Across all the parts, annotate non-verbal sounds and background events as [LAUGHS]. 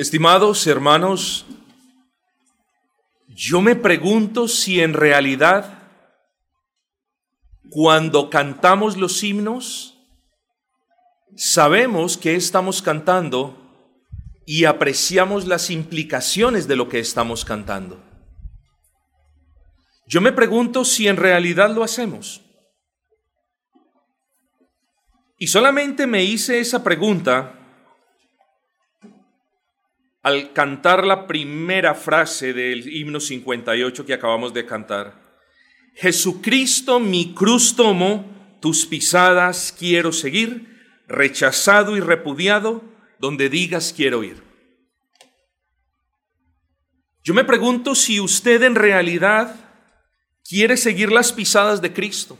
Estimados hermanos, yo me pregunto si en realidad cuando cantamos los himnos, sabemos que estamos cantando y apreciamos las implicaciones de lo que estamos cantando. Yo me pregunto si en realidad lo hacemos. Y solamente me hice esa pregunta al cantar la primera frase del himno 58 que acabamos de cantar. Jesucristo mi cruz tomo, tus pisadas quiero seguir, rechazado y repudiado, donde digas quiero ir. Yo me pregunto si usted en realidad quiere seguir las pisadas de Cristo.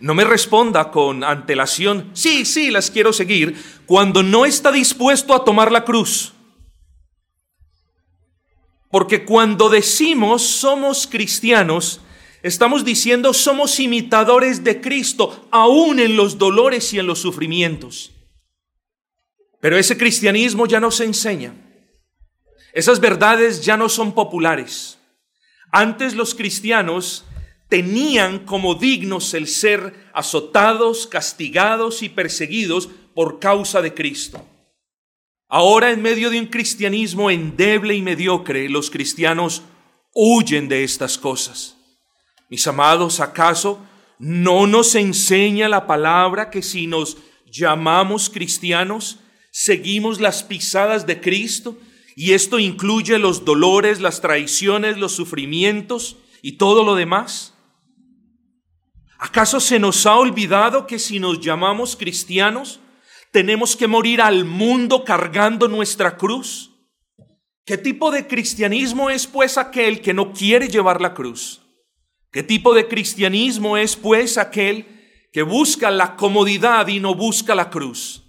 No me responda con antelación, sí, sí, las quiero seguir, cuando no está dispuesto a tomar la cruz. Porque cuando decimos somos cristianos, estamos diciendo somos imitadores de Cristo, aún en los dolores y en los sufrimientos. Pero ese cristianismo ya no se enseña. Esas verdades ya no son populares. Antes los cristianos tenían como dignos el ser azotados, castigados y perseguidos por causa de Cristo. Ahora en medio de un cristianismo endeble y mediocre, los cristianos huyen de estas cosas. Mis amados, ¿acaso no nos enseña la palabra que si nos llamamos cristianos, seguimos las pisadas de Cristo? Y esto incluye los dolores, las traiciones, los sufrimientos y todo lo demás. ¿Acaso se nos ha olvidado que si nos llamamos cristianos, tenemos que morir al mundo cargando nuestra cruz. ¿Qué tipo de cristianismo es pues aquel que no quiere llevar la cruz? ¿Qué tipo de cristianismo es pues aquel que busca la comodidad y no busca la cruz?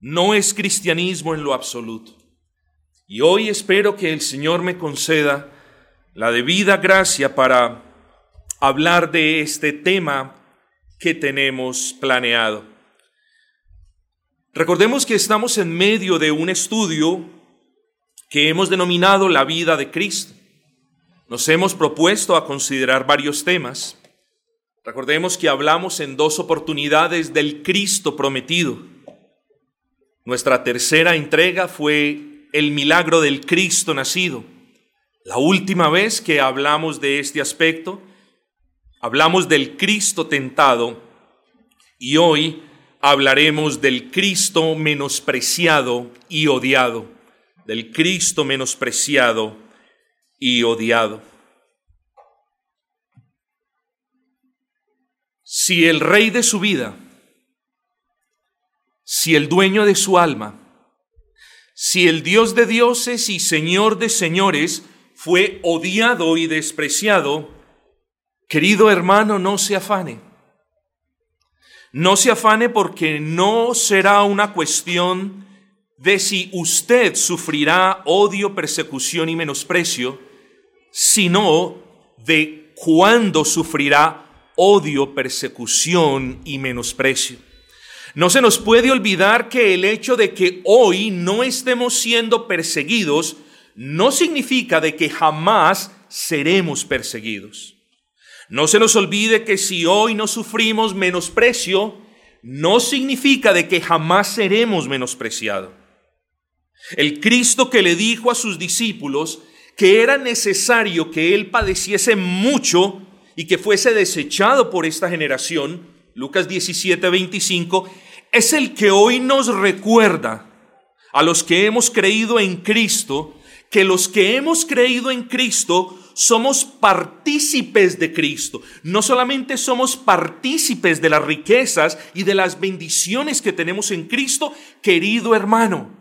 No es cristianismo en lo absoluto. Y hoy espero que el Señor me conceda la debida gracia para hablar de este tema que tenemos planeado. Recordemos que estamos en medio de un estudio que hemos denominado la vida de Cristo. Nos hemos propuesto a considerar varios temas. Recordemos que hablamos en dos oportunidades del Cristo prometido. Nuestra tercera entrega fue el milagro del Cristo nacido. La última vez que hablamos de este aspecto, hablamos del Cristo tentado y hoy hablaremos del Cristo menospreciado y odiado, del Cristo menospreciado y odiado. Si el rey de su vida, si el dueño de su alma, si el Dios de dioses y Señor de señores fue odiado y despreciado, querido hermano, no se afane no se afane porque no será una cuestión de si usted sufrirá odio, persecución y menosprecio, sino de cuándo sufrirá odio, persecución y menosprecio. No se nos puede olvidar que el hecho de que hoy no estemos siendo perseguidos no significa de que jamás seremos perseguidos. No se nos olvide que si hoy no sufrimos menosprecio, no significa de que jamás seremos menospreciados. El Cristo que le dijo a sus discípulos que era necesario que Él padeciese mucho y que fuese desechado por esta generación, Lucas 17, 25, es el que hoy nos recuerda a los que hemos creído en Cristo, que los que hemos creído en Cristo somos partícipes de Cristo. No solamente somos partícipes de las riquezas y de las bendiciones que tenemos en Cristo, querido hermano,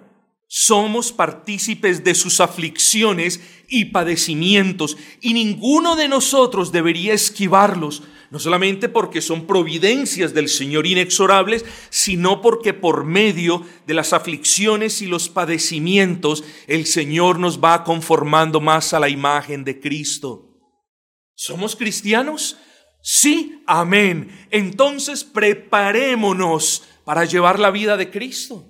somos partícipes de sus aflicciones y padecimientos y ninguno de nosotros debería esquivarlos no solamente porque son providencias del Señor inexorables, sino porque por medio de las aflicciones y los padecimientos el Señor nos va conformando más a la imagen de Cristo. ¿Somos cristianos? Sí, amén. Entonces preparémonos para llevar la vida de Cristo.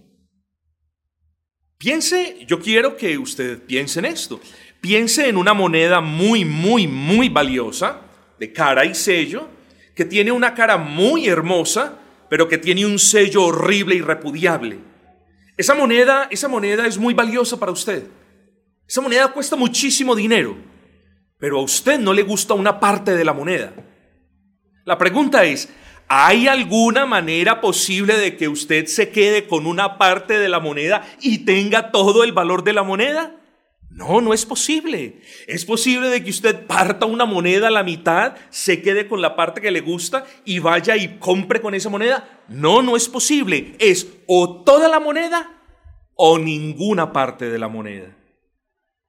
Piense, yo quiero que usted piense en esto. Piense en una moneda muy, muy, muy valiosa, de cara y sello, que tiene una cara muy hermosa, pero que tiene un sello horrible y repudiable. Esa moneda, esa moneda es muy valiosa para usted. Esa moneda cuesta muchísimo dinero, pero a usted no le gusta una parte de la moneda. La pregunta es, ¿hay alguna manera posible de que usted se quede con una parte de la moneda y tenga todo el valor de la moneda? No, no es posible. Es posible de que usted parta una moneda a la mitad, se quede con la parte que le gusta y vaya y compre con esa moneda. No, no es posible. Es o toda la moneda o ninguna parte de la moneda.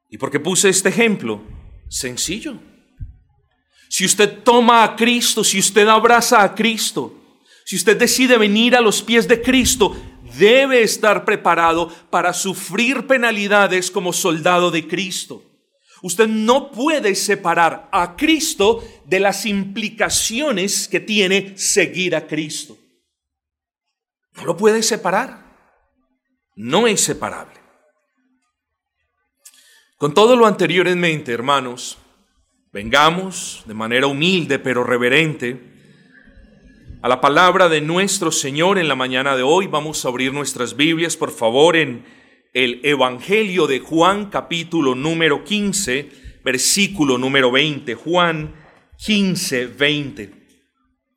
¿Y por qué puse este ejemplo? Sencillo. Si usted toma a Cristo, si usted abraza a Cristo, si usted decide venir a los pies de Cristo, debe estar preparado para sufrir penalidades como soldado de Cristo. Usted no puede separar a Cristo de las implicaciones que tiene seguir a Cristo. No lo puede separar. No es separable. Con todo lo anterior en mente, hermanos, vengamos de manera humilde pero reverente a la palabra de nuestro Señor en la mañana de hoy. Vamos a abrir nuestras Biblias, por favor, en el Evangelio de Juan, capítulo número 15, versículo número 20. Juan 15, 20.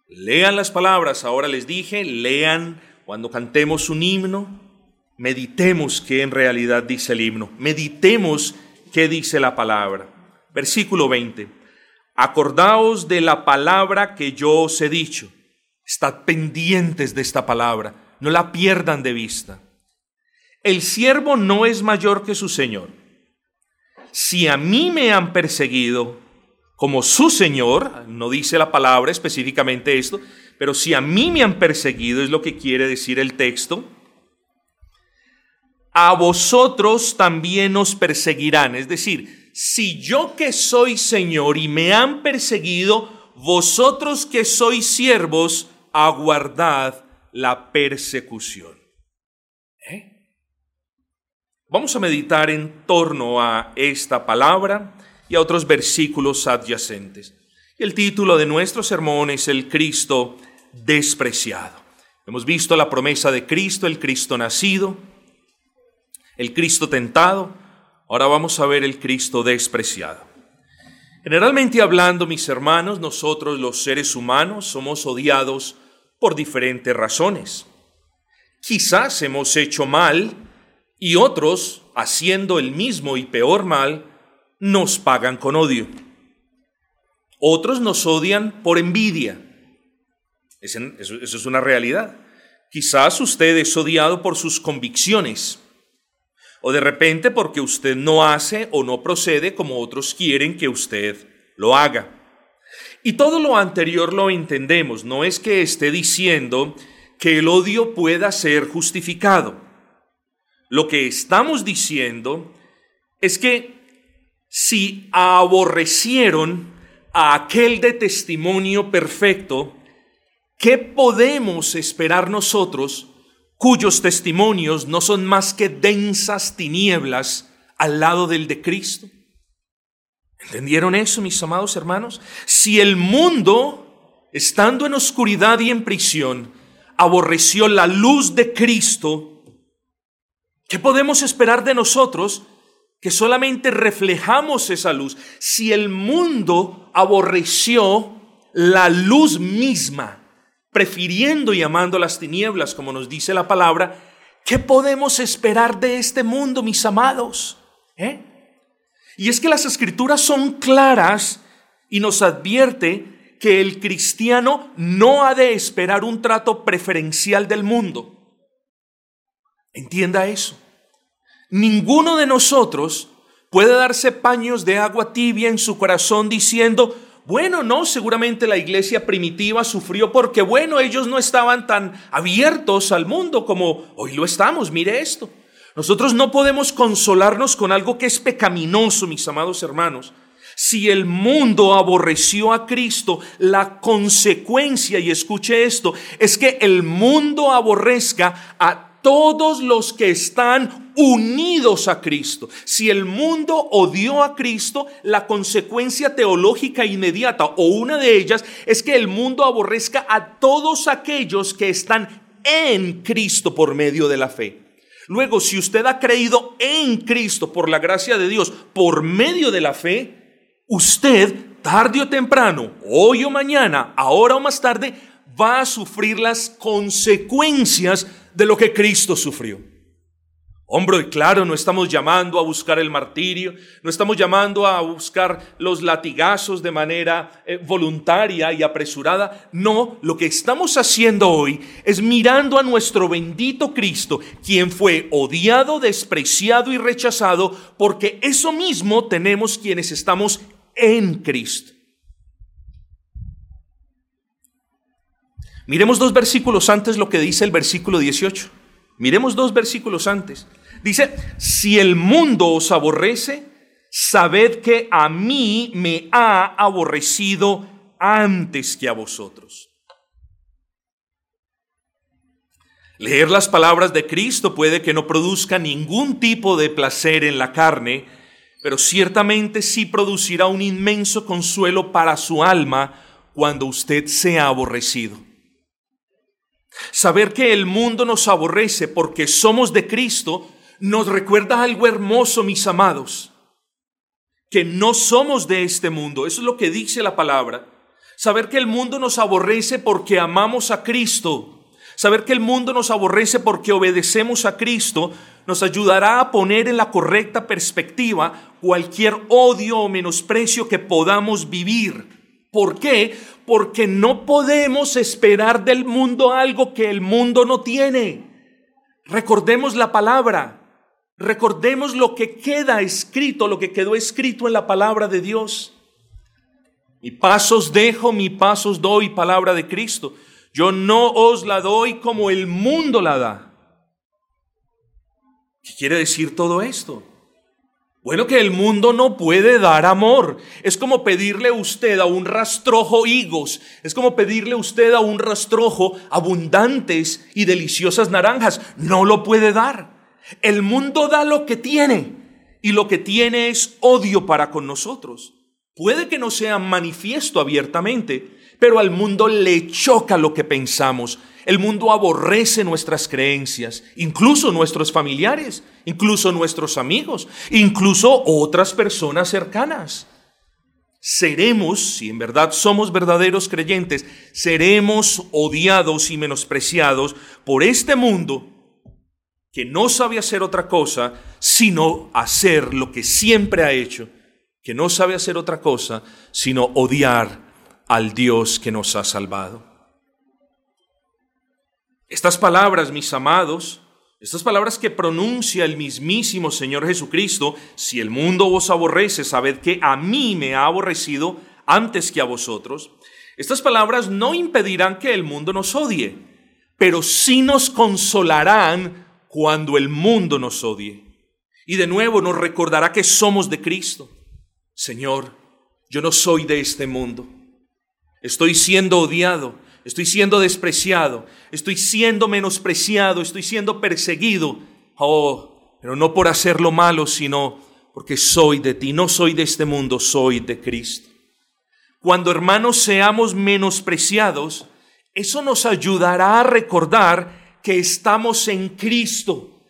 Lean las palabras, ahora les dije, lean cuando cantemos un himno, meditemos qué en realidad dice el himno, meditemos qué dice la palabra. Versículo 20. Acordaos de la palabra que yo os he dicho Estad pendientes de esta palabra, no la pierdan de vista. El siervo no es mayor que su Señor. Si a mí me han perseguido como su Señor, no dice la palabra específicamente esto, pero si a mí me han perseguido, es lo que quiere decir el texto, a vosotros también os perseguirán. Es decir, si yo que soy Señor y me han perseguido, vosotros que sois siervos, aguardad la persecución. ¿Eh? Vamos a meditar en torno a esta palabra y a otros versículos adyacentes. El título de nuestro sermón es El Cristo despreciado. Hemos visto la promesa de Cristo, el Cristo nacido, el Cristo tentado. Ahora vamos a ver el Cristo despreciado. Generalmente hablando, mis hermanos, nosotros los seres humanos somos odiados por diferentes razones. Quizás hemos hecho mal y otros, haciendo el mismo y peor mal, nos pagan con odio. Otros nos odian por envidia. Eso, es una realidad. Quizás usted es odiado por sus convicciones o de repente porque usted no hace o no procede como otros quieren que usted lo haga. Y todo lo anterior lo entendemos, no es que esté diciendo que el odio pueda ser justificado. Lo que estamos diciendo es que si aborrecieron a aquel de testimonio perfecto, ¿qué podemos esperar nosotros cuyos testimonios no son más que densas tinieblas al lado del de Cristo? ¿Entendieron eso, mis amados hermanos? Si el mundo, estando en oscuridad y en prisión, aborreció la luz de Cristo, ¿qué podemos esperar de nosotros que solamente reflejamos esa luz? Si el mundo aborreció la luz misma, prefiriendo y amando las tinieblas, como nos dice la palabra, ¿qué podemos esperar de este mundo, mis amados? ¿Eh? Y es que las escrituras son claras y nos advierte que el cristiano no ha de esperar un trato preferencial del mundo. Entienda eso. Ninguno de nosotros puede darse paños de agua tibia en su corazón diciendo, bueno, no, seguramente la iglesia primitiva sufrió porque, bueno, ellos no estaban tan abiertos al mundo como hoy lo estamos, mire esto. Nosotros no podemos consolarnos con algo que es pecaminoso, mis amados hermanos. Si el mundo aborreció a Cristo, la consecuencia, y escuche esto, es que el mundo aborrezca a todos los que están unidos a Cristo. Si el mundo odió a Cristo, la consecuencia teológica inmediata o una de ellas es que el mundo aborrezca a todos aquellos que están en Cristo por medio de la fe. Luego, si usted ha creído en Cristo por la gracia de Dios, por medio de la fe, usted tarde o temprano, hoy o mañana, ahora o más tarde, va a sufrir las consecuencias de lo que Cristo sufrió. Hombre, claro, no estamos llamando a buscar el martirio, no estamos llamando a buscar los latigazos de manera eh, voluntaria y apresurada. No, lo que estamos haciendo hoy es mirando a nuestro bendito Cristo, quien fue odiado, despreciado y rechazado, porque eso mismo tenemos quienes estamos en Cristo. Miremos dos versículos antes lo que dice el versículo 18. Miremos dos versículos antes. Dice, si el mundo os aborrece, sabed que a mí me ha aborrecido antes que a vosotros. Leer las palabras de Cristo puede que no produzca ningún tipo de placer en la carne, pero ciertamente sí producirá un inmenso consuelo para su alma cuando usted sea aborrecido. Saber que el mundo nos aborrece porque somos de Cristo nos recuerda algo hermoso, mis amados, que no somos de este mundo. Eso es lo que dice la palabra. Saber que el mundo nos aborrece porque amamos a Cristo. Saber que el mundo nos aborrece porque obedecemos a Cristo nos ayudará a poner en la correcta perspectiva cualquier odio o menosprecio que podamos vivir. ¿Por qué? Porque no podemos esperar del mundo algo que el mundo no tiene. Recordemos la palabra. Recordemos lo que queda escrito, lo que quedó escrito en la palabra de Dios. Mi pasos dejo, mi pasos doy, palabra de Cristo. Yo no os la doy como el mundo la da. ¿Qué quiere decir todo esto? Bueno, que el mundo no puede dar amor. Es como pedirle usted a un rastrojo higos. Es como pedirle usted a un rastrojo abundantes y deliciosas naranjas. No lo puede dar. El mundo da lo que tiene y lo que tiene es odio para con nosotros. Puede que no sea manifiesto abiertamente, pero al mundo le choca lo que pensamos. El mundo aborrece nuestras creencias, incluso nuestros familiares, incluso nuestros amigos, incluso otras personas cercanas. Seremos, si en verdad somos verdaderos creyentes, seremos odiados y menospreciados por este mundo que no sabe hacer otra cosa sino hacer lo que siempre ha hecho, que no sabe hacer otra cosa sino odiar al Dios que nos ha salvado. Estas palabras, mis amados, estas palabras que pronuncia el mismísimo Señor Jesucristo, si el mundo os aborrece, sabed que a mí me ha aborrecido antes que a vosotros, estas palabras no impedirán que el mundo nos odie, pero sí nos consolarán cuando el mundo nos odie. Y de nuevo nos recordará que somos de Cristo. Señor, yo no soy de este mundo. Estoy siendo odiado, estoy siendo despreciado, estoy siendo menospreciado, estoy siendo perseguido. Oh, pero no por hacer lo malo, sino porque soy de ti. No soy de este mundo, soy de Cristo. Cuando hermanos seamos menospreciados, eso nos ayudará a recordar que estamos en Cristo,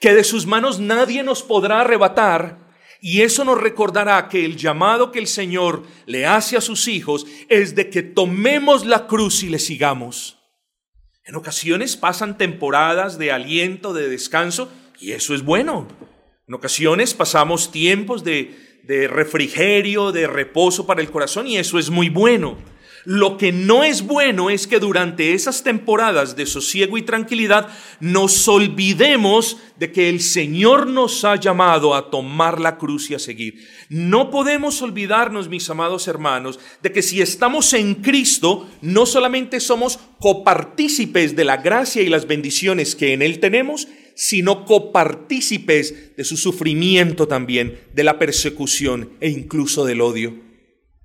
que de sus manos nadie nos podrá arrebatar. Y eso nos recordará que el llamado que el Señor le hace a sus hijos es de que tomemos la cruz y le sigamos. En ocasiones pasan temporadas de aliento, de descanso, y eso es bueno. En ocasiones pasamos tiempos de, de refrigerio, de reposo para el corazón, y eso es muy bueno. Lo que no es bueno es que durante esas temporadas de sosiego y tranquilidad nos olvidemos de que el Señor nos ha llamado a tomar la cruz y a seguir. No podemos olvidarnos, mis amados hermanos, de que si estamos en Cristo, no solamente somos copartícipes de la gracia y las bendiciones que en Él tenemos, sino copartícipes de su sufrimiento también, de la persecución e incluso del odio.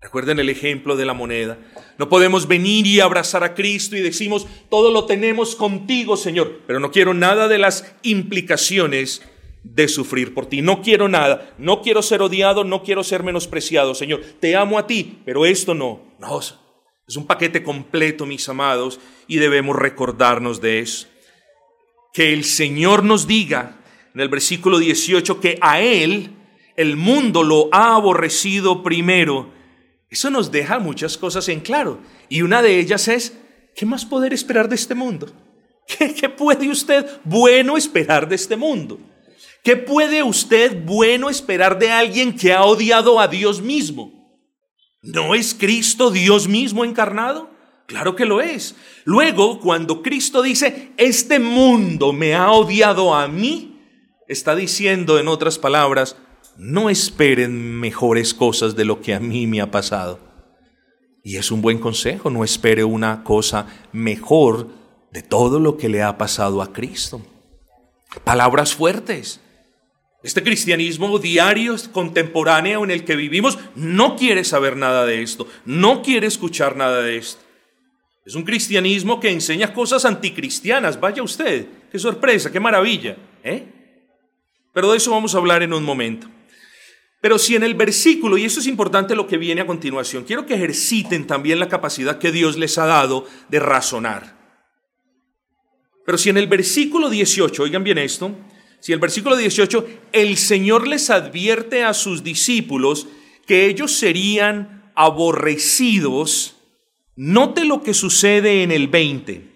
Recuerden el ejemplo de la moneda. No podemos venir y abrazar a Cristo y decimos, todo lo tenemos contigo, Señor, pero no quiero nada de las implicaciones de sufrir por ti. No quiero nada, no quiero ser odiado, no quiero ser menospreciado, Señor. Te amo a ti, pero esto no. No, es un paquete completo, mis amados, y debemos recordarnos de eso. Que el Señor nos diga en el versículo 18 que a Él el mundo lo ha aborrecido primero. Eso nos deja muchas cosas en claro. Y una de ellas es, ¿qué más poder esperar de este mundo? [LAUGHS] ¿Qué, qué puede usted bueno esperar de este mundo? ¿Qué puede usted bueno esperar de alguien que ha odiado a Dios mismo? ¿No es Cristo Dios mismo encarnado? Claro que lo es. Luego, cuando Cristo dice, este mundo me ha odiado a mí, está diciendo en otras palabras, no esperen mejores cosas de lo que a mí me ha pasado. Y es un buen consejo, no espere una cosa mejor de todo lo que le ha pasado a Cristo. Palabras fuertes. Este cristianismo diario, contemporáneo en el que vivimos, no quiere saber nada de esto, no quiere escuchar nada de esto. Es un cristianismo que enseña cosas anticristianas, vaya usted, qué sorpresa, qué maravilla. ¿eh? Pero de eso vamos a hablar en un momento. Pero si en el versículo, y eso es importante lo que viene a continuación, quiero que ejerciten también la capacidad que Dios les ha dado de razonar. Pero si en el versículo 18, oigan bien esto, si el versículo 18, el Señor les advierte a sus discípulos que ellos serían aborrecidos, note lo que sucede en el 20.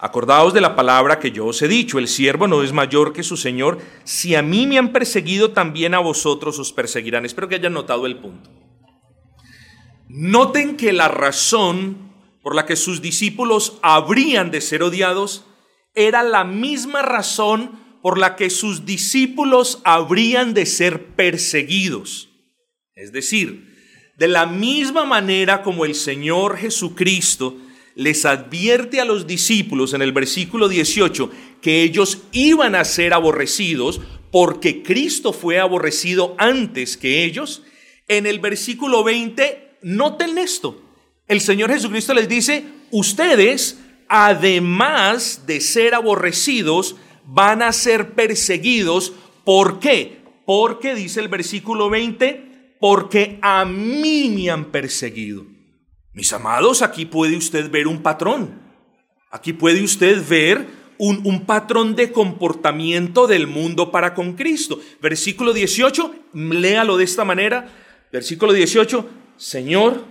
Acordaos de la palabra que yo os he dicho, el siervo no es mayor que su Señor, si a mí me han perseguido, también a vosotros os perseguirán. Espero que hayan notado el punto. Noten que la razón por la que sus discípulos habrían de ser odiados era la misma razón por la que sus discípulos habrían de ser perseguidos. Es decir, de la misma manera como el Señor Jesucristo les advierte a los discípulos en el versículo 18 que ellos iban a ser aborrecidos porque Cristo fue aborrecido antes que ellos, en el versículo 20, noten esto. El Señor Jesucristo les dice, ustedes además de ser aborrecidos, van a ser perseguidos. ¿Por qué? Porque dice el versículo 20, porque a mí me han perseguido. Mis amados, aquí puede usted ver un patrón. Aquí puede usted ver un, patrón de comportamiento del mundo para con Cristo. Versículo 18, léalo de esta manera. Versículo 18, Señor,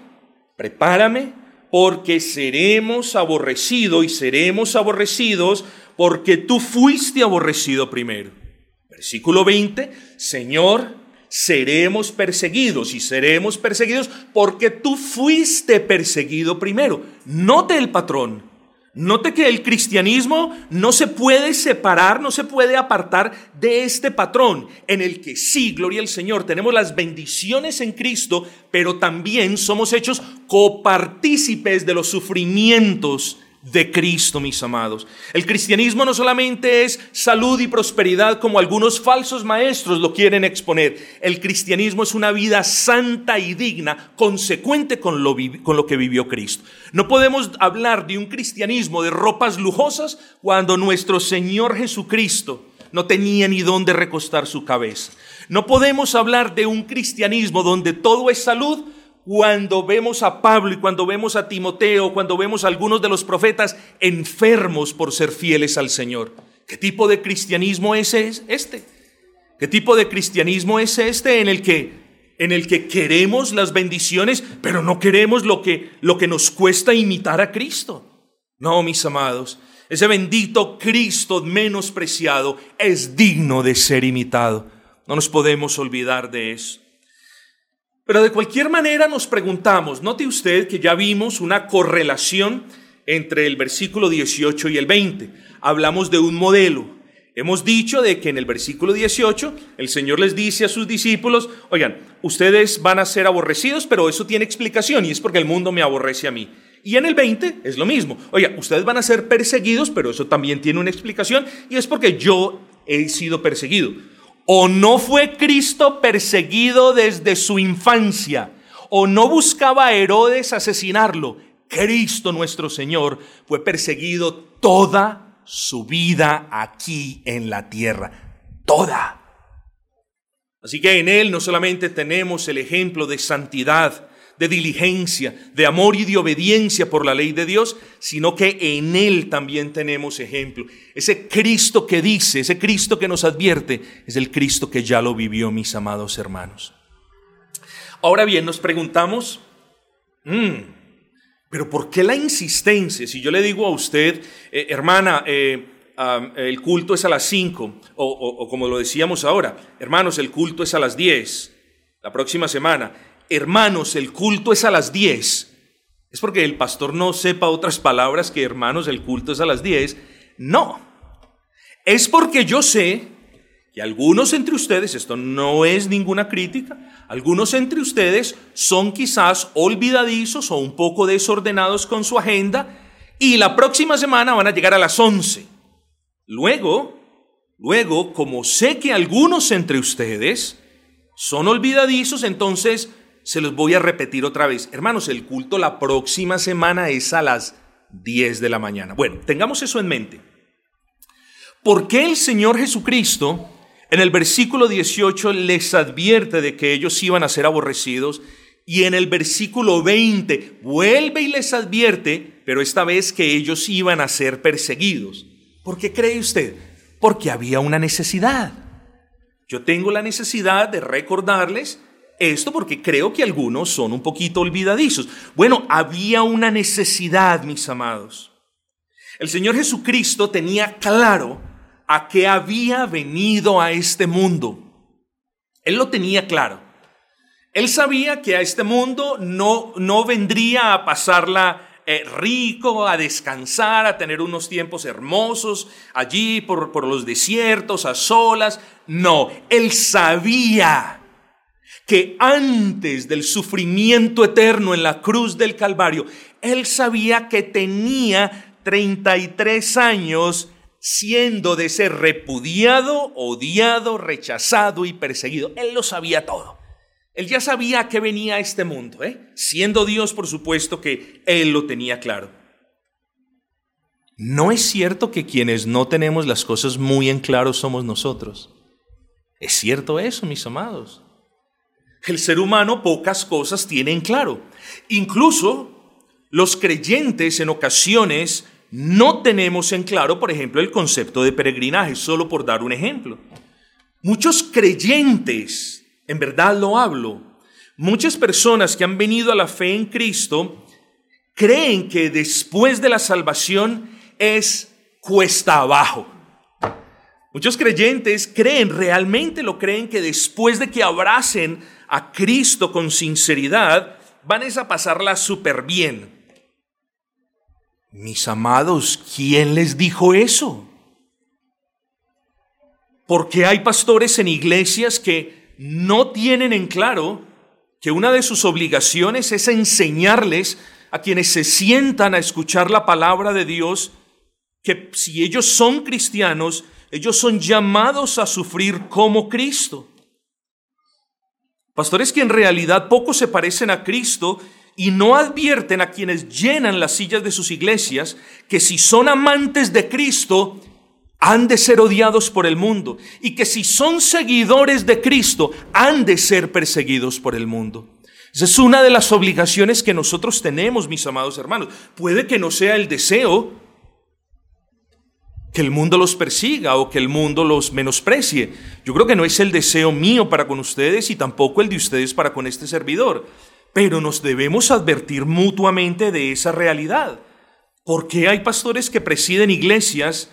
prepárame porque seremos aborrecidos y seremos aborrecidos porque tú fuiste aborrecido primero. Versículo 20, Señor, seremos perseguidos y seremos perseguidos porque tú fuiste perseguido primero. Note el patrón. Note que el cristianismo no se puede separar, no se puede apartar de este patrón en el que sí, gloria al Señor, tenemos las bendiciones en Cristo, pero también somos hechos copartícipes de los sufrimientos de Cristo, mis amados. El cristianismo no solamente es salud y prosperidad como algunos falsos maestros lo quieren exponer. El cristianismo es una vida santa y digna, consecuente con lo, con lo que vivió Cristo. No podemos hablar de un cristianismo de ropas lujosas cuando nuestro Señor Jesucristo no tenía ni dónde recostar su cabeza. No podemos hablar de un cristianismo donde todo es salud cuando vemos a Pablo y cuando vemos a Timoteo, cuando vemos a algunos de los profetas enfermos por ser fieles al Señor. ¿Qué tipo de cristianismo es este? ¿Qué tipo de cristianismo es este en el que en el que queremos las bendiciones, pero no queremos lo que lo que nos cuesta imitar a Cristo? No, mis amados, ese bendito Cristo menospreciado es digno de ser imitado. No nos podemos olvidar de eso. Pero de cualquier manera nos preguntamos, note usted que ya vimos una correlación entre el versículo 18 y el 20. Hablamos de un modelo. Hemos dicho de que en el versículo 18 el Señor les dice a sus discípulos, oigan, ustedes van a ser aborrecidos, pero eso tiene explicación y es porque el mundo me aborrece a mí. Y en el 20 es lo mismo. Oiga, ustedes van a ser perseguidos, pero eso también tiene una explicación y es porque yo he sido perseguido. O no fue Cristo perseguido desde su infancia, o no buscaba a Herodes asesinarlo. Cristo nuestro Señor fue perseguido toda su vida aquí en la tierra. Toda. Así que en Él no solamente tenemos el ejemplo de santidad, de diligencia, de amor y de obediencia por la ley de Dios, sino que en Él también tenemos ejemplo. Ese Cristo que dice, ese Cristo que nos advierte, es el Cristo que ya lo vivió, mis amados hermanos. Ahora bien, nos preguntamos, mm, pero ¿por qué la insistencia? Si yo le digo a usted, eh, hermana, eh, el culto es a las 5, o, como lo decíamos ahora, hermanos, el culto es a las 10, la próxima semana hermanos, el culto es a las 10, es porque el pastor no sepa otras palabras que hermanos, el culto es a las 10. No, es porque yo sé que algunos entre ustedes, esto no es ninguna crítica, algunos entre ustedes son quizás olvidadizos o un poco desordenados con su agenda y la próxima semana van a llegar a las 11. Luego, luego, como sé que algunos entre ustedes son olvidadizos, entonces se los voy a repetir otra vez. Hermanos, el culto la próxima semana es a las 10 de la mañana. Bueno, tengamos eso en mente. ¿Por qué el Señor Jesucristo en el versículo 18 les advierte de que ellos iban a ser aborrecidos? Y en el versículo 20 vuelve y les advierte, pero esta vez que ellos iban a ser perseguidos. ¿Por qué cree usted? Porque había una necesidad. Yo tengo la necesidad de recordarles esto porque creo que algunos son un poquito olvidadizos. Bueno, había una necesidad, mis amados. El Señor Jesucristo tenía claro a qué había venido a este mundo. Él lo tenía claro. Él sabía que a este mundo no, no vendría a pasarla eh, rico, a descansar, a tener unos tiempos hermosos allí por, por los desiertos, a solas. No, él sabía que antes del sufrimiento eterno en la cruz del Calvario, él sabía que tenía 33 años siendo de ser repudiado, odiado, rechazado y perseguido. Él lo sabía todo. Él ya sabía que venía a este mundo, ¿eh? siendo Dios, por supuesto que él lo tenía claro. No es cierto que quienes no tenemos las cosas muy en claro somos nosotros. Es cierto eso, mis amados. El ser humano pocas cosas tiene en claro. Incluso los creyentes en ocasiones no tenemos en claro, por ejemplo, el concepto de peregrinaje, solo por dar un ejemplo. Muchos creyentes, en verdad lo hablo, muchas personas que han venido a la fe en Cristo, creen que después de la salvación es cuesta abajo. Muchos creyentes creen, realmente lo creen, que después de que abracen a Cristo con sinceridad, van a pasarla súper bien. Mis amados, ¿quién les dijo eso? Porque hay pastores en iglesias que no tienen en claro que una de sus obligaciones es enseñarles a quienes se sientan a escuchar la palabra de Dios que si ellos son cristianos, ellos son llamados a sufrir como Cristo. Pastores que en realidad poco se parecen a Cristo y no advierten a quienes llenan las sillas de sus iglesias que si son amantes de Cristo, han de ser odiados por el mundo y que si son seguidores de Cristo, han de ser perseguidos por el mundo. Esa es una de las obligaciones que nosotros tenemos, mis amados hermanos. Puede que no sea el deseo que el mundo los persiga o que el mundo los menosprecie. Yo creo que no es el deseo mío para con ustedes y tampoco el de ustedes para con este servidor, pero nos debemos advertir mutuamente de esa realidad. ¿Por qué hay pastores que presiden iglesias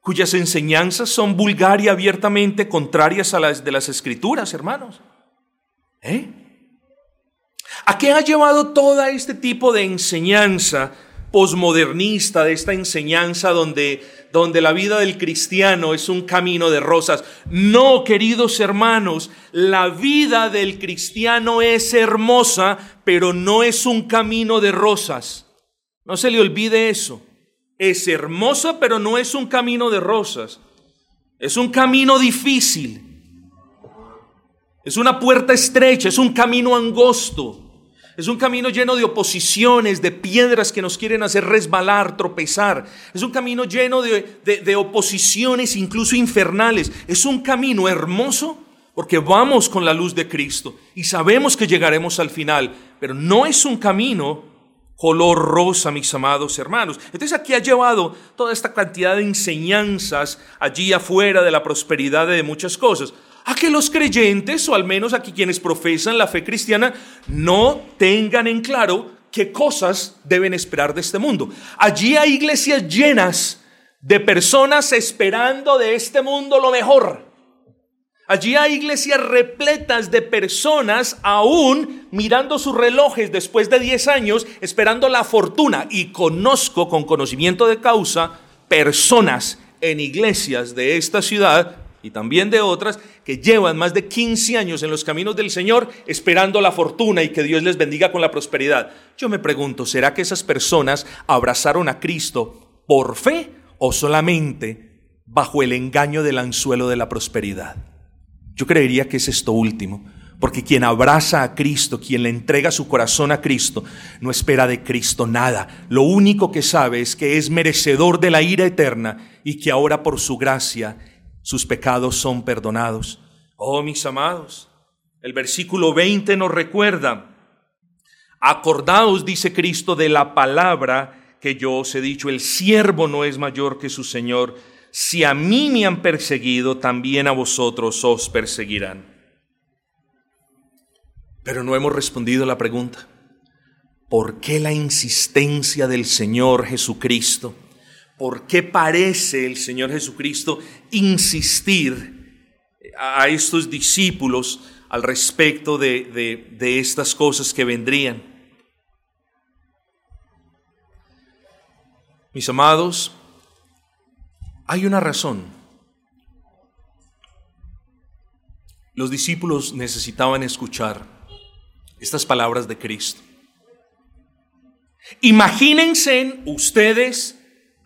cuyas enseñanzas son vulgar y abiertamente contrarias a las de las escrituras, hermanos? ¿Eh? ¿A qué ha llevado todo este tipo de enseñanza posmodernista, de esta enseñanza donde, donde la vida del cristiano es un camino de rosas. No, queridos hermanos, la vida del cristiano es hermosa, pero no es un camino de rosas. No se le olvide eso. Es hermosa, pero no es un camino de rosas. Es un camino difícil. Es una puerta estrecha, es un camino angosto. Es un camino lleno de oposiciones, de piedras que nos quieren hacer resbalar, tropezar. Es un camino lleno de, de, oposiciones, incluso infernales. Es un camino hermoso porque vamos con la luz de Cristo y sabemos que llegaremos al final, pero no es un camino color rosa, mis amados hermanos. Entonces aquí ha llevado toda esta cantidad de enseñanzas allí afuera de la prosperidad de muchas cosas a que los creyentes, o al menos aquí quienes profesan la fe cristiana, no tengan en claro qué cosas deben esperar de este mundo. Allí hay iglesias llenas de personas esperando de este mundo lo mejor. Allí hay iglesias repletas de personas aún mirando sus relojes después de 10 años esperando la fortuna. Y conozco con conocimiento de causa personas en iglesias de esta ciudad y también de otras que llevan más de 15 años en los caminos del Señor esperando la fortuna y que Dios les bendiga con la prosperidad. Yo me pregunto, ¿será que esas personas abrazaron a Cristo por fe o solamente bajo el engaño del anzuelo de la prosperidad? Yo creería que es esto último, porque quien abraza a Cristo, quien le entrega su corazón a Cristo, no espera de Cristo nada. Lo único que sabe es que es merecedor de la ira eterna y que ahora por su gracia sus pecados son perdonados. Oh, mis amados, el versículo 20 nos recuerda, acordaos, dice Cristo, de la palabra que yo os he dicho, el siervo no es mayor que su Señor. Si a mí me han perseguido, también a vosotros os perseguirán. Pero no hemos respondido a la pregunta. ¿Por qué la insistencia del Señor Jesucristo? Por qué parece el Señor Jesucristo insistir a estos discípulos al respecto de, estas cosas que vendrían. Mis amados, hay una razón. Los discípulos necesitaban escuchar estas palabras de Cristo. Imagínense ustedes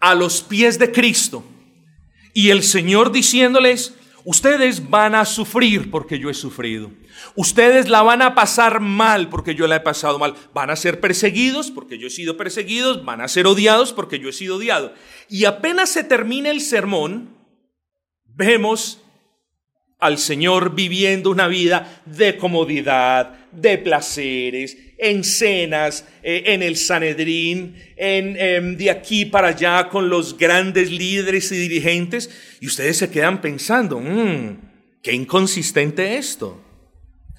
a los pies de Cristo y el Señor diciéndoles, ustedes van a sufrir porque yo he sufrido. Ustedes la van a pasar mal porque yo la he pasado mal. Van a ser perseguidos porque yo he sido perseguidos. Van a ser odiados porque yo he sido odiado. Y apenas se termina el sermón, vemos al Señor viviendo una vida de comodidad, de placeres, en cenas, eh, en el Sanedrín, en, em, de aquí para allá con los grandes líderes y dirigentes, y ustedes se quedan pensando, mmm, qué inconsistente esto.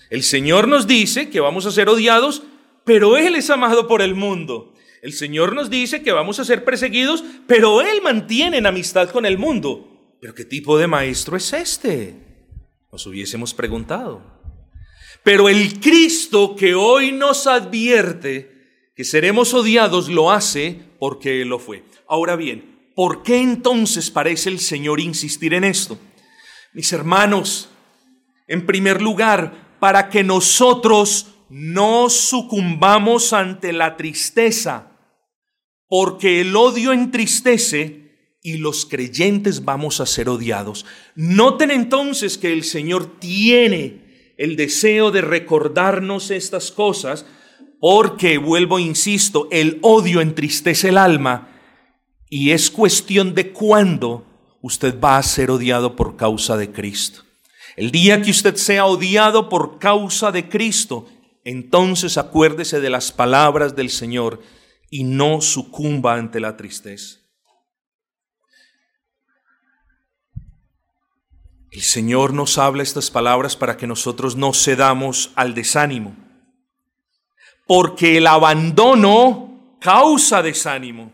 El Señor nos dice que vamos a ser odiados, pero Él es amado por el mundo. El Señor nos dice que vamos a ser perseguidos, pero Él mantiene en amistad con el mundo. Pero ¿qué tipo de maestro es este? Nos hubiésemos preguntado. Pero el Cristo que hoy nos advierte que seremos odiados lo hace porque Él lo fue. Ahora bien, ¿por qué entonces parece el Señor insistir en esto? Mis hermanos, en primer lugar, para que nosotros no sucumbamos ante la tristeza, porque el odio entristece y los creyentes vamos a ser odiados. Noten entonces que el Señor tiene el deseo de recordarnos estas cosas porque, vuelvo, insisto, el odio entristece el alma y es cuestión de cuándo usted va a ser odiado por causa de Cristo. El día que usted sea odiado por causa de Cristo, entonces acuérdese de las palabras del Señor y no sucumba ante la tristeza. El Señor nos habla estas palabras para que nosotros no cedamos al desánimo, porque el abandono causa desánimo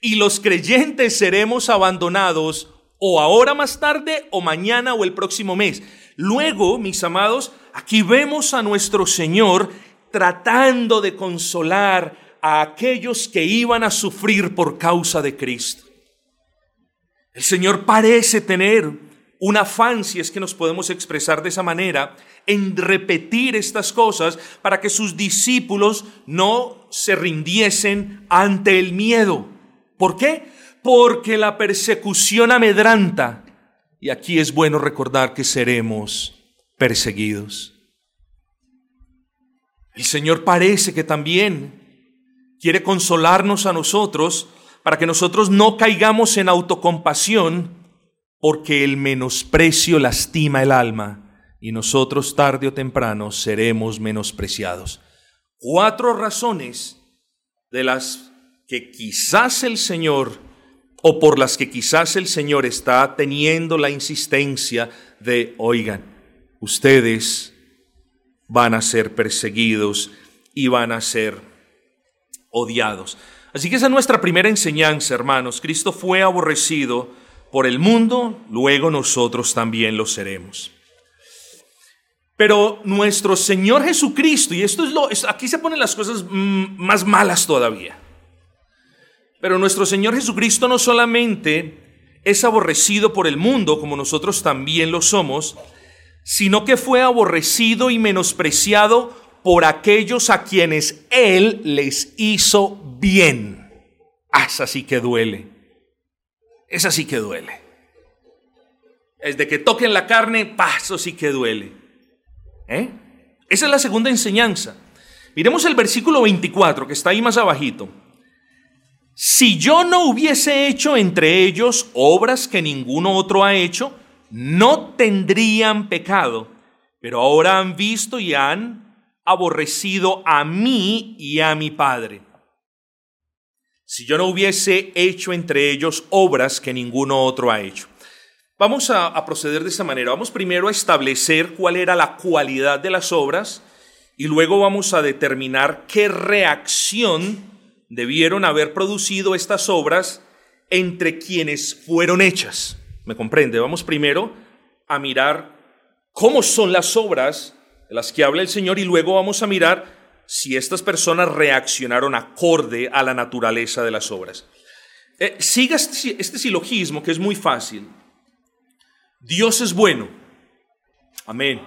y los creyentes seremos abandonados o ahora más tarde o mañana o el próximo mes. Luego, mis amados, aquí vemos a nuestro Señor tratando de consolar a aquellos que iban a sufrir por causa de Cristo. El Señor parece tener un afán, si es que nos podemos expresar de esa manera, en repetir estas cosas para que sus discípulos no se rindiesen ante el miedo. ¿Por qué? Porque la persecución amedranta Y aquí es bueno recordar que seremos perseguidos. El Señor parece que también quiere consolarnos a nosotros para que nosotros no caigamos en autocompasión, porque el menosprecio lastima el alma y nosotros tarde o temprano seremos menospreciados. Cuatro razones de las que quizás el Señor o por las que quizás el Señor está teniendo la insistencia de, oigan, ustedes van a ser perseguidos y van a ser odiados. Así que esa es nuestra primera enseñanza, hermanos. Cristo fue aborrecido por el mundo, luego nosotros también lo seremos. Pero nuestro Señor Jesucristo, y esto es lo, aquí se ponen las cosas mm, más malas todavía. Pero nuestro Señor Jesucristo no solamente es aborrecido por el mundo, como nosotros también lo somos, sino que fue aborrecido y menospreciado por aquellos a quienes Él les hizo bien. Ah, esa sí que duele. Esa sí que duele. Es de que toquen la carne, paso sí que duele. ¿Eh? Esa es la segunda enseñanza. Miremos el versículo 24, que está ahí más abajito. Si yo no hubiese hecho entre ellos obras que ninguno otro ha hecho, no tendrían pecado, pero ahora han visto y han aborrecido a mí y a mi Padre. Si yo no hubiese hecho entre ellos obras que ninguno otro ha hecho. Vamos a, proceder de esta manera. Vamos primero a establecer cuál era la cualidad de las obras y luego vamos a determinar qué reacción debieron haber producido estas obras entre quienes fueron hechas. ¿Me comprende? Vamos primero a mirar cómo son las obras de las que habla el Señor y luego vamos a mirar si estas personas reaccionaron acorde a la naturaleza de las obras. Eh, siga este, este silogismo que es muy fácil. Dios es bueno. Amén.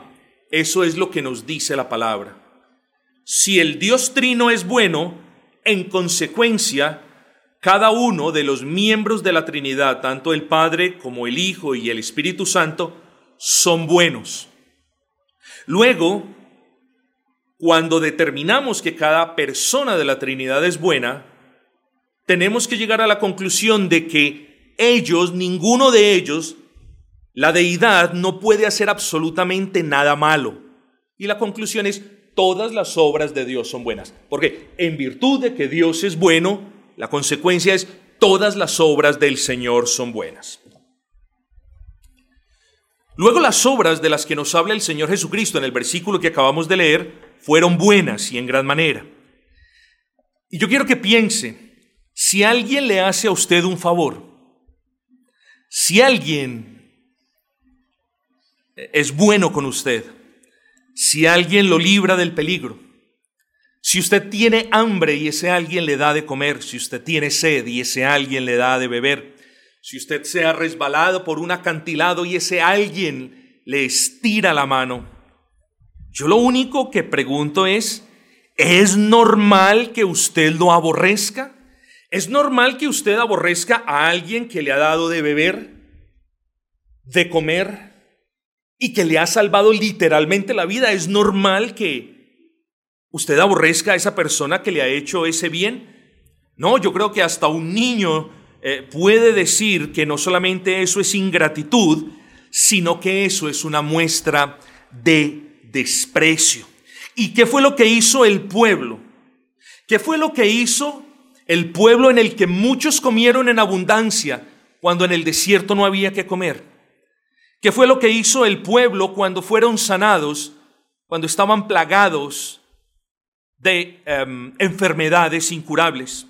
Eso es lo que nos dice la palabra. Si el Dios trino es bueno, en consecuencia, cada uno de los miembros de la Trinidad, tanto el Padre como el Hijo y el Espíritu Santo, son buenos. Luego, cuando determinamos que cada persona de la Trinidad es buena, tenemos que llegar a la conclusión de que ellos, ninguno de ellos, la deidad no puede hacer absolutamente nada malo. Y la conclusión es, todas las obras de Dios son buenas. Porque en virtud de que Dios es bueno, la consecuencia es, todas las obras del Señor son buenas. Luego las obras de las que nos habla el Señor Jesucristo en el versículo que acabamos de leer fueron buenas y en gran manera. Y yo quiero que piense, si alguien le hace a usted un favor, si alguien es bueno con usted, si alguien lo libra del peligro, si usted tiene hambre y ese alguien le da de comer, si usted tiene sed y ese alguien le da de beber, si usted se ha resbalado por un acantilado y ese alguien le estira la mano, yo lo único que pregunto es, ¿es normal que usted lo aborrezca? ¿Es normal que usted aborrezca a alguien que le ha dado de beber, de comer y que le ha salvado literalmente la vida? ¿Es normal que usted aborrezca a esa persona que le ha hecho ese bien? No, yo creo que hasta un niño eh, puede decir que no solamente eso es ingratitud, sino que eso es una muestra de desprecio. ¿Y qué fue lo que hizo el pueblo? ¿Qué fue lo que hizo el pueblo en el que muchos comieron en abundancia cuando en el desierto no había que comer? ¿Qué fue lo que hizo el pueblo cuando fueron sanados, cuando estaban plagados de em, enfermedades incurables?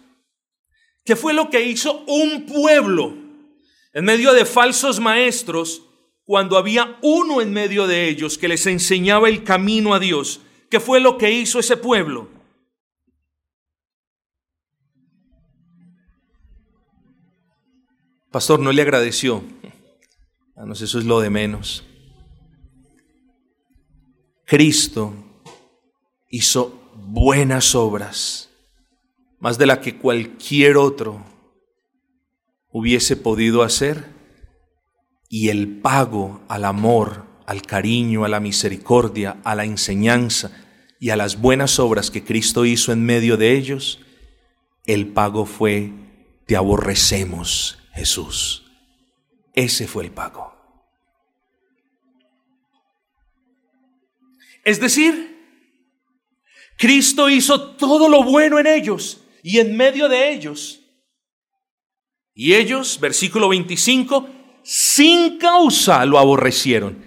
¿Qué fue lo que hizo un pueblo en medio de falsos maestros cuando había uno en medio de ellos que les enseñaba el camino a Dios? ¿Qué fue lo que hizo ese pueblo? Pastor, no le agradeció. A no, eso es lo de menos. Cristo hizo buenas obras más de la que cualquier otro hubiese podido hacer, y el pago al amor, al cariño, a la misericordia, a la enseñanza y a las buenas obras que Cristo hizo en medio de ellos, el pago fue, te aborrecemos, Jesús. Ese fue el pago. Es decir, Cristo hizo todo lo bueno en ellos y en medio de ellos. Y ellos, versículo 25, sin causa lo aborrecieron.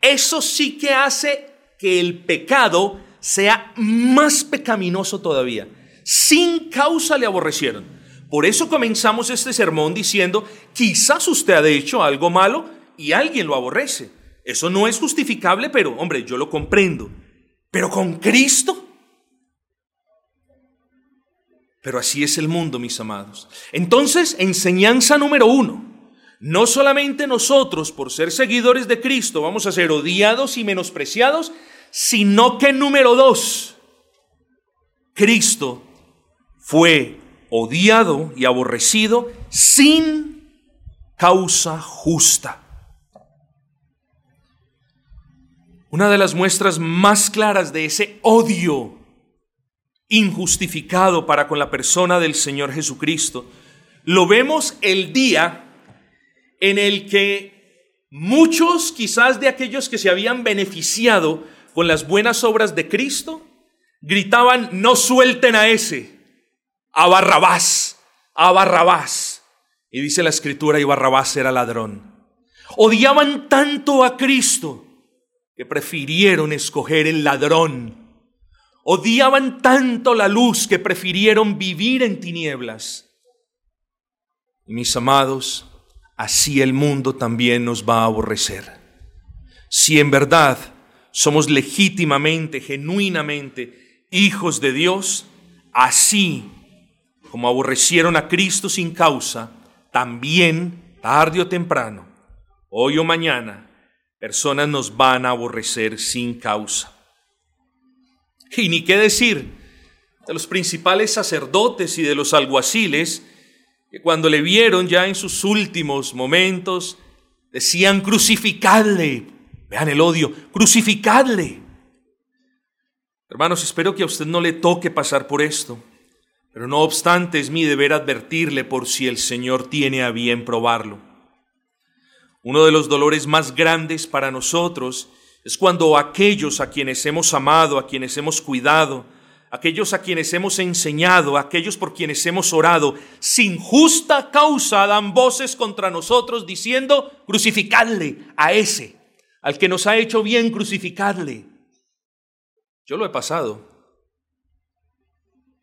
Eso sí que hace que el pecado sea más pecaminoso todavía. Sin causa le aborrecieron. Por eso comenzamos este sermón diciendo, quizás usted ha hecho algo malo y alguien lo aborrece. Eso no es justificable, pero hombre, yo lo comprendo. Pero con Cristo. Pero así es el mundo, mis amados. Entonces, enseñanza número uno. No solamente nosotros, por ser seguidores de Cristo, vamos a ser odiados y menospreciados, sino que número dos, Cristo fue odiado y aborrecido sin causa justa. Una de las muestras más claras de ese odio injustificado para con la persona del Señor Jesucristo, lo vemos el día en el que muchos quizás de aquellos que se habían beneficiado con las buenas obras de Cristo, gritaban, no suelten a ese, a Barrabás, a Barrabás. Y dice la escritura, y Barrabás era ladrón. Odiaban tanto a Cristo que prefirieron escoger el ladrón. Odiaban tanto la luz que prefirieron vivir en tinieblas. Y mis amados, así el mundo también nos va a aborrecer. Si en verdad somos legítimamente, genuinamente hijos de Dios, así como aborrecieron a Cristo sin causa, también, tarde o temprano, hoy o mañana, personas nos van a aborrecer sin causa. Y ni qué decir de los principales sacerdotes y de los alguaciles, que cuando le vieron ya en sus últimos momentos, decían crucificadle. Vean el odio, crucificadle. Hermanos, espero que a usted no le toque pasar por esto, pero no obstante es mi deber advertirle por si el Señor tiene a bien probarlo. Uno de los dolores más grandes para nosotros es cuando aquellos a quienes hemos amado, a quienes hemos cuidado, aquellos a quienes hemos enseñado, aquellos por quienes hemos orado, sin justa causa dan voces contra nosotros diciendo, crucificadle a ese, al que nos ha hecho bien, crucificadle. Yo lo he pasado.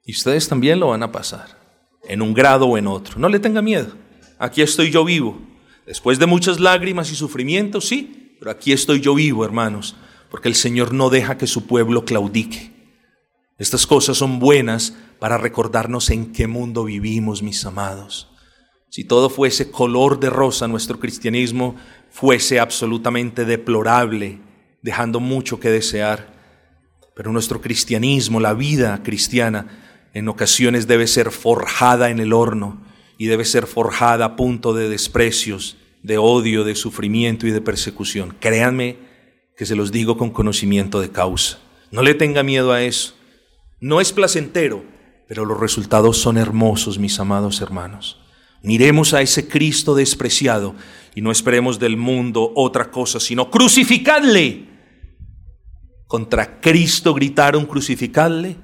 Y ustedes también lo van a pasar, en un grado o en otro. No le tenga miedo. Aquí estoy yo vivo. Después de muchas lágrimas y sufrimientos, sí, pero aquí estoy yo vivo, hermanos, porque el Señor no deja que su pueblo claudique. Estas cosas son buenas para recordarnos en qué mundo vivimos, mis amados. Si todo fuese color de rosa, nuestro cristianismo fuese absolutamente deplorable, dejando mucho que desear. Pero nuestro cristianismo, la vida cristiana, en ocasiones debe ser forjada en el horno y debe ser forjada a punto de desprecios, de odio, de sufrimiento y de persecución. Créanme que se los digo con conocimiento de causa. No le tenga miedo a eso. No es placentero, pero los resultados son hermosos, mis amados hermanos. Miremos a ese Cristo despreciado y no esperemos del mundo otra cosa, sino crucificadle. Contra Cristo gritaron crucificadle,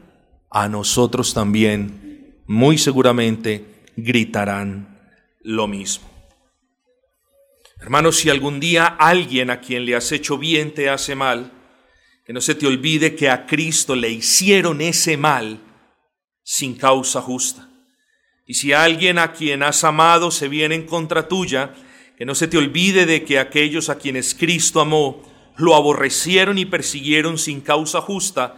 a nosotros también, muy seguramente, gritarán lo mismo. Hermanos, si algún día alguien a quien le has hecho bien te hace mal, que no se te olvide que a Cristo le hicieron ese mal sin causa justa. Y si alguien a quien has amado se viene en contra tuya, que no se te olvide de que aquellos a quienes Cristo amó lo aborrecieron y persiguieron sin causa justa,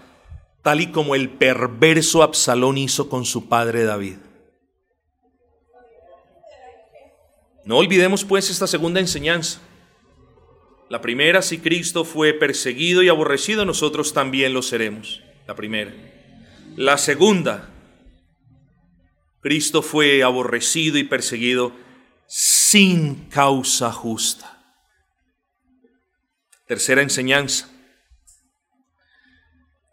tal y como el perverso Absalón hizo con su padre David. No olvidemos pues esta segunda enseñanza. La primera, si Cristo fue perseguido y aborrecido, nosotros también lo seremos. La primera. La segunda, Cristo fue aborrecido y perseguido sin causa justa. Tercera enseñanza.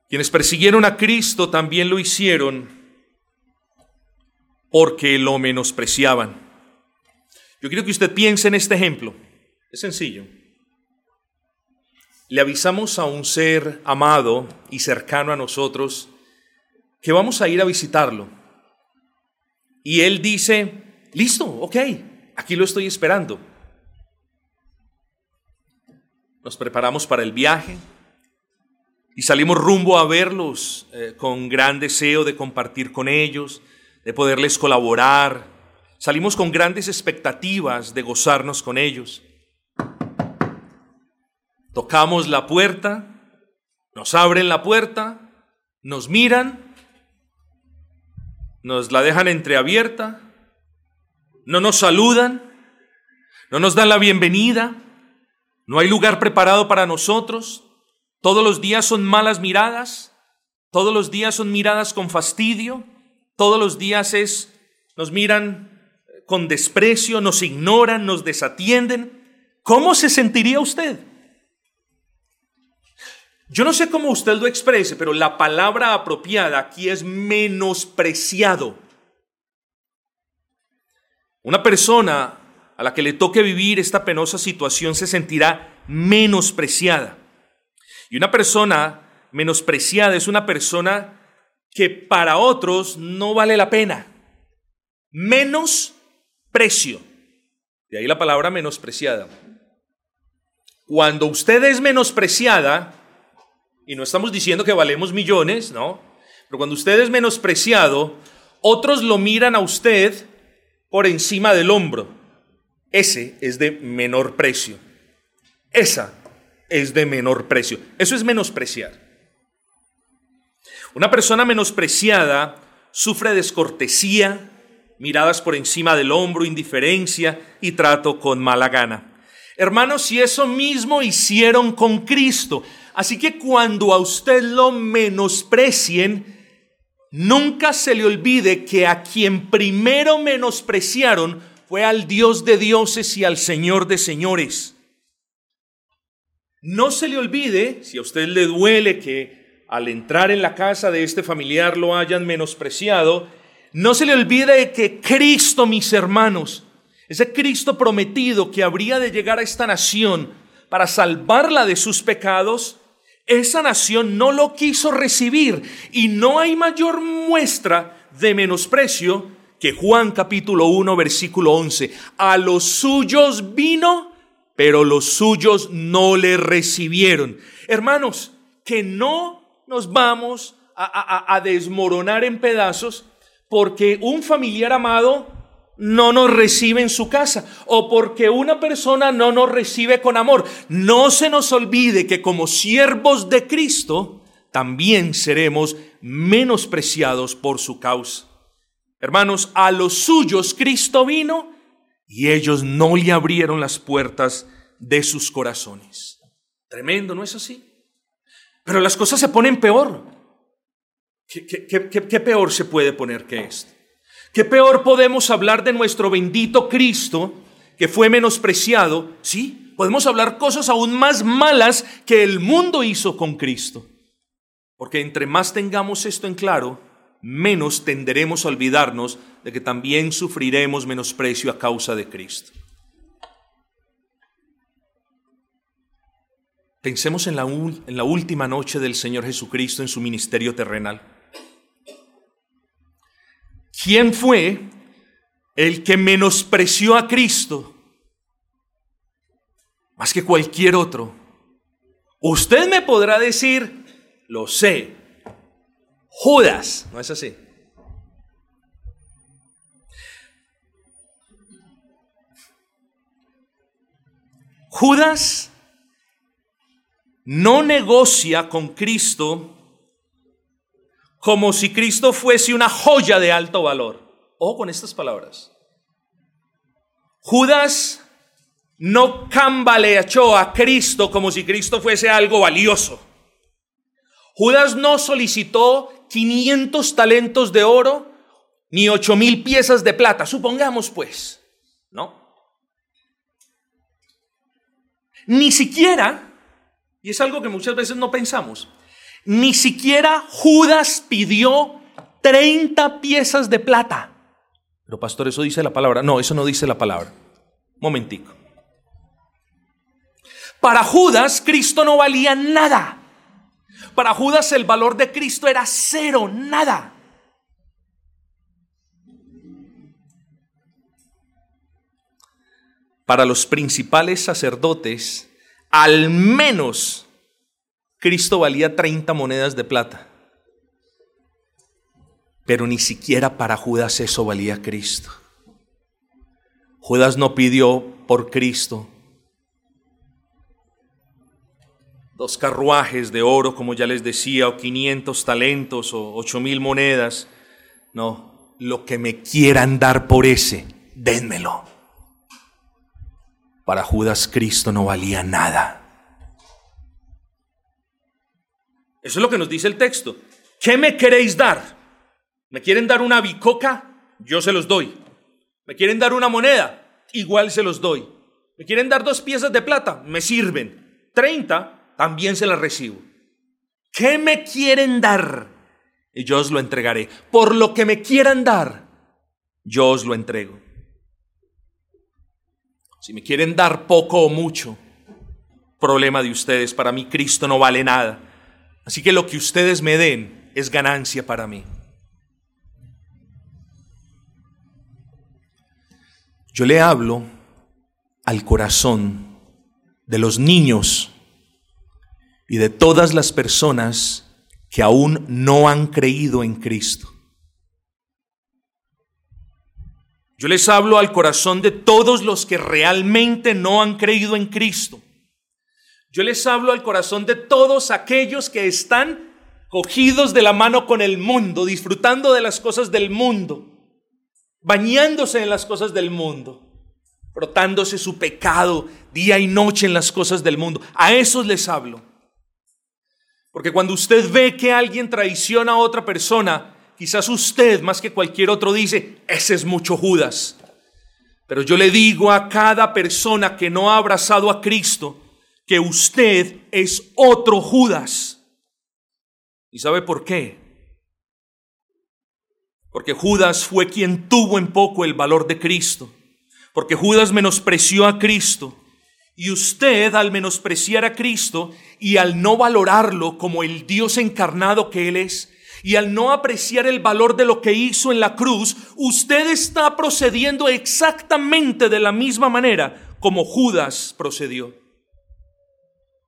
Quienes persiguieron a Cristo también lo hicieron porque lo menospreciaban. Yo quiero que usted piense en este ejemplo. Es sencillo. Le avisamos a un ser amado y cercano a nosotros que vamos a ir a visitarlo. Y él dice, listo, ok, aquí lo estoy esperando. Nos preparamos para el viaje y salimos rumbo a verlos eh, con gran deseo de compartir con ellos, de poderles colaborar. Salimos con grandes expectativas de gozarnos con ellos. Tocamos la puerta, nos abren la puerta, nos miran, nos la dejan entreabierta, no nos saludan, no nos dan la bienvenida, no hay lugar preparado para nosotros, todos los días son malas miradas, todos los días son miradas con fastidio, todos los días es, nos miran con desprecio, nos ignoran, nos desatienden. ¿Cómo se sentiría usted? Yo no sé cómo usted lo exprese, pero la palabra apropiada aquí es menospreciado. Una persona a la que le toque vivir esta penosa situación se sentirá menospreciada. Y una persona menospreciada es una persona que para otros no vale la pena. Menosprecio. De ahí la palabra menospreciada. Cuando usted es menospreciada, y no estamos diciendo que valemos millones, ¿no? Pero cuando usted es menospreciado, otros lo miran a usted por encima del hombro ese es de menor precio. Esa es de menor precio. Eso es menospreciar. Una persona menospreciada sufre descortesía, miradas por encima del hombro, indiferencia y trato con mala gana. Hermanos, si eso mismo hicieron con Cristo. Así que cuando a usted lo menosprecien, nunca se le olvide que a quien primero menospreciaron fue al Dios de dioses y al Señor de señores. No se le olvide, si a usted le duele que al entrar en la casa de este familiar lo hayan menospreciado, no se le olvide que Cristo, mis hermanos, ese Cristo prometido que habría de llegar a esta nación para salvarla de sus pecados, esa nación no lo quiso recibir y no hay mayor muestra de menosprecio que Juan capítulo 1 versículo 11, a los suyos vino, pero los suyos no le recibieron. Hermanos, que no nos vamos a, a desmoronar en pedazos porque un familiar amado no nos recibe en su casa o porque una persona no nos recibe con amor. No se nos olvide que como siervos de Cristo también seremos menospreciados por su causa. Hermanos, a los suyos Cristo vino y ellos no le abrieron las puertas de sus corazones. Tremendo, ¿no es así? Pero las cosas se ponen peor. ¿Qué, peor se puede poner que esto? ¿Qué peor podemos hablar de nuestro bendito Cristo que fue menospreciado? Sí, podemos hablar cosas aún más malas que el mundo hizo con Cristo. Porque entre más tengamos esto en claro, menos tenderemos a olvidarnos de que también sufriremos menosprecio a causa de Cristo. Pensemos en la, en la última noche del Señor Jesucristo en su ministerio terrenal. ¿Quién fue el que menospreció a Cristo más que cualquier otro? Usted me podrá decir, lo sé, Judas, ¿no es así? Judas no negocia con Cristo como si Cristo fuese una joya de alto valor. Ojo con estas palabras. Judas no cambaleachó a Cristo como si Cristo fuese algo valioso. Judas no solicitó 500 talentos de oro ni 8 mil piezas de plata, supongamos pues, ¿no? Ni siquiera Y es algo que muchas veces no pensamos. Ni siquiera Judas pidió 30 piezas de plata. Pero pastor, eso dice la palabra. No, eso no dice la palabra. Momentico. Para Judas, Cristo no valía nada. Para Judas el valor de Cristo era cero, nada. Para los principales sacerdotes, al menos Cristo valía 30 monedas de plata. Pero ni siquiera para Judas eso valía Cristo. Judas no pidió por Cristo dos carruajes de oro, como ya les decía, o 500 talentos, o ocho mil monedas. No, lo que me quieran dar por ese, dénmelo. Para Judas Cristo no valía nada. Eso es lo que nos dice el texto. ¿Qué me queréis dar? ¿Me quieren dar una bicoca? Yo se los doy. ¿Me quieren dar una moneda? Igual se los doy. ¿Me quieren dar dos piezas de plata? Me sirven. Treinta, también se las recibo. ¿Qué me quieren dar? Y yo os lo entregaré. Por lo que me quieran dar, yo os lo entrego. Si me quieren dar poco o mucho, problema de ustedes. Para mí Cristo no vale nada. Así que lo que ustedes me den es ganancia para mí. Yo le hablo al corazón de los niños y de todas las personas que aún no han creído en Cristo. Yo les hablo al corazón de todos los que realmente no han creído en Cristo. Yo les hablo al corazón de todos aquellos que están cogidos de la mano con el mundo, disfrutando de las cosas del mundo, bañándose en las cosas del mundo, frotándose su pecado día y noche en las cosas del mundo. A esos les hablo. Porque cuando usted ve que alguien traiciona a otra persona, Quizás usted más que cualquier otro dice, ese es mucho Judas. Pero yo le digo a cada persona que no ha abrazado a Cristo que usted es otro Judas. ¿Y sabe por qué? Porque Judas fue quien tuvo en poco el valor de Cristo. Porque Judas menospreció a Cristo. Y usted al menospreciar a Cristo y al no valorarlo como el Dios encarnado que Él es, y al no apreciar el valor de lo que hizo en la cruz, usted está procediendo exactamente de la misma manera como Judas procedió.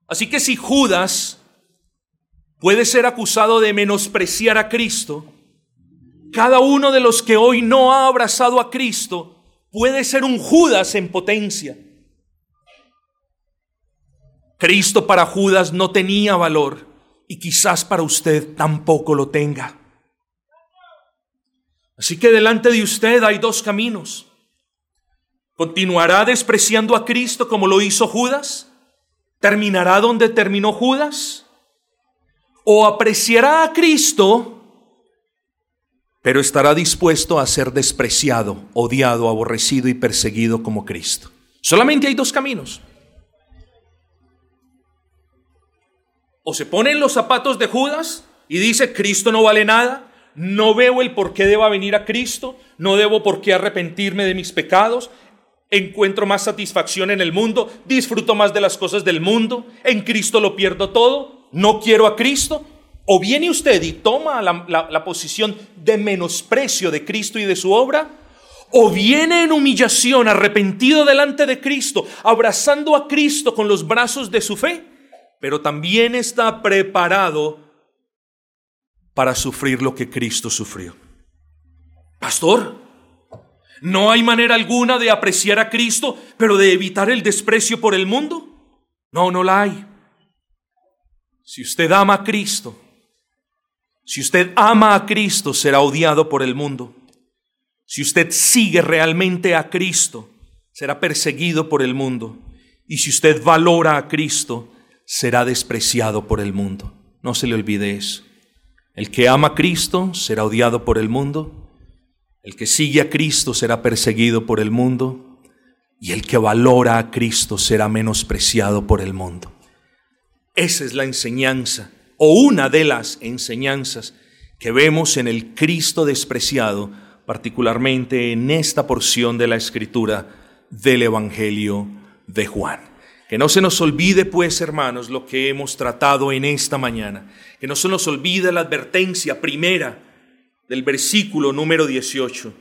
Así que si Judas puede ser acusado de menospreciar a Cristo, cada uno de los que hoy no ha abrazado a Cristo puede ser un Judas en potencia. Cristo para Judas no tenía valor y quizás para usted tampoco lo tenga. Así que delante de usted hay dos caminos. ¿Continuará despreciando a Cristo como lo hizo Judas? ¿Terminará donde terminó Judas? ¿O apreciará a Cristo, pero estará dispuesto a ser despreciado, odiado, aborrecido y perseguido como Cristo? Solamente hay dos caminos. o se pone en los zapatos de Judas y dice, Cristo no vale nada, no veo el por qué deba venir a Cristo, no debo por qué arrepentirme de mis pecados, encuentro más satisfacción en el mundo, disfruto más de las cosas del mundo, en Cristo lo pierdo todo, no quiero a Cristo. O viene usted y toma la, la posición de menosprecio de Cristo y de su obra, o viene en humillación, arrepentido delante de Cristo, abrazando a Cristo con los brazos de su fe pero también está preparado para sufrir lo que Cristo sufrió. Pastor, ¿no hay manera alguna de apreciar a Cristo, pero de evitar el desprecio por el mundo? No, no la hay. Si usted ama a Cristo, si usted ama a Cristo, será odiado por el mundo. Si usted sigue realmente a Cristo, será perseguido por el mundo. Y si usted valora a Cristo, será despreciado por el mundo. No se le olvide eso. El que ama a Cristo será odiado por el mundo. El que sigue a Cristo será perseguido por el mundo. Y el que valora a Cristo será menospreciado por el mundo. Esa es la enseñanza, o una de las enseñanzas que vemos en el Cristo despreciado, particularmente en esta porción de la Escritura del Evangelio de Juan. Que no se nos olvide, pues, hermanos, lo que hemos tratado en esta mañana. Que no se nos olvide la advertencia primera del versículo número 18.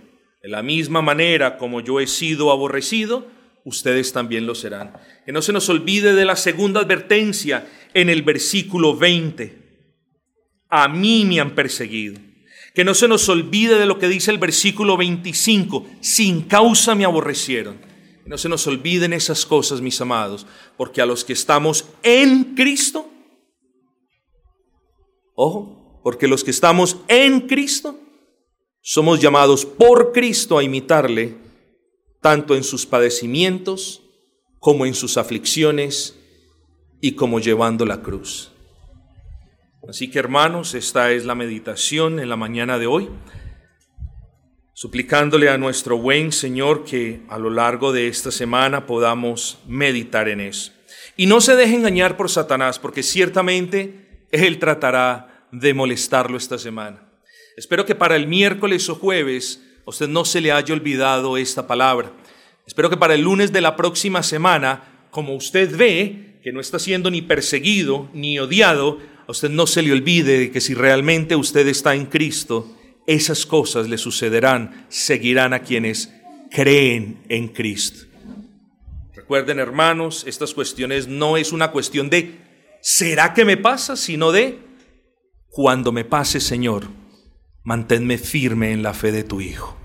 De la misma manera como yo he sido aborrecido, ustedes también lo serán. Que no se nos olvide de la segunda advertencia en el versículo 20. A mí me han perseguido. Que no se nos olvide de lo que dice el versículo 25. Sin causa me aborrecieron. Que no se nos olviden esas cosas, mis amados, porque a los que estamos en Cristo, ojo, porque los que estamos en Cristo, somos llamados por Cristo a imitarle, tanto en sus padecimientos como en sus aflicciones y como llevando la cruz. Así que hermanos, esta es la meditación en la mañana de hoy, suplicándole a nuestro buen Señor que a lo largo de esta semana podamos meditar en eso. Y no se deje engañar por Satanás, porque ciertamente Él tratará de molestarlo esta semana. Espero que para el miércoles o jueves a usted no se le haya olvidado esta palabra. Espero que para el lunes de la próxima semana, como usted ve que no está siendo ni perseguido ni odiado, a usted no se le olvide que si realmente usted está en Cristo, esas cosas le sucederán, seguirán a quienes creen en Cristo. Recuerden, hermanos, estas cuestiones no es una cuestión de ¿será que me pasa? sino de cuando me pase, Señor, manténme firme en la fe de tu Hijo.